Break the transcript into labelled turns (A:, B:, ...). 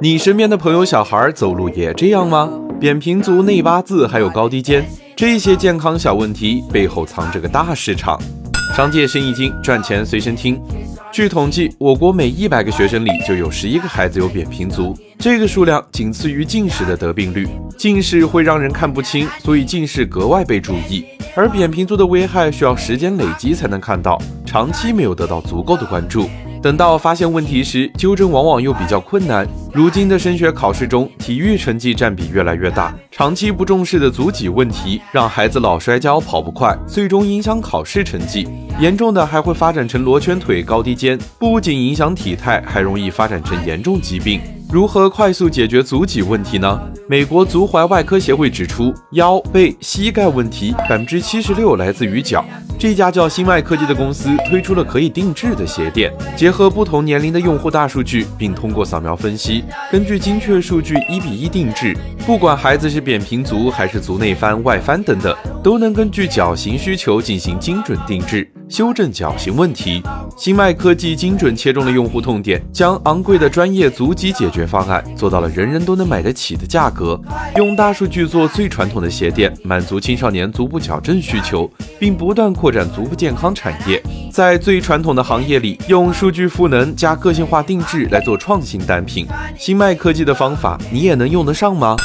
A: 你身边的朋友小孩走路也这样吗？扁平足、内八字还有高低肩，这些健康小问题背后藏着个大市场。商界生意经，赚钱随身听。据统计，我国每一百个学生里就有十一个孩子有扁平足，这个数量仅次于近视的得病率。近视会让人看不清，所以近视格外被注意。而扁平足的危害需要时间累积才能看到，长期没有得到足够的关注。等到发现问题时，纠正往往又比较困难。如今的升学考试中，体育成绩占比越来越大，长期不重视的足脊问题，让孩子老摔跤、跑不快，最终影响考试成绩。严重的还会发展成罗圈腿、高低肩，不仅影响体态，还容易发展成严重疾病。如何快速解决足脊问题呢？美国足踝外科协会指出，腰背、膝盖问题百分之七十六来自于脚。这家叫新外科技的公司推出了可以定制的鞋垫，结合不同年龄的用户大数据，并通过扫描分析，根据精确数据一比一定制。不管孩子是扁平足还是足内翻、外翻等等，都能根据脚型需求进行精准定制。修正脚型问题，新迈科技精准切中了用户痛点，将昂贵的专业足疾解决方案做到了人人都能买得起的价格。用大数据做最传统的鞋垫，满足青少年足部矫正需求，并不断扩展足部健康产业。在最传统的行业里，用数据赋能加个性化定制来做创新单品，新迈科技的方法你也能用得上吗？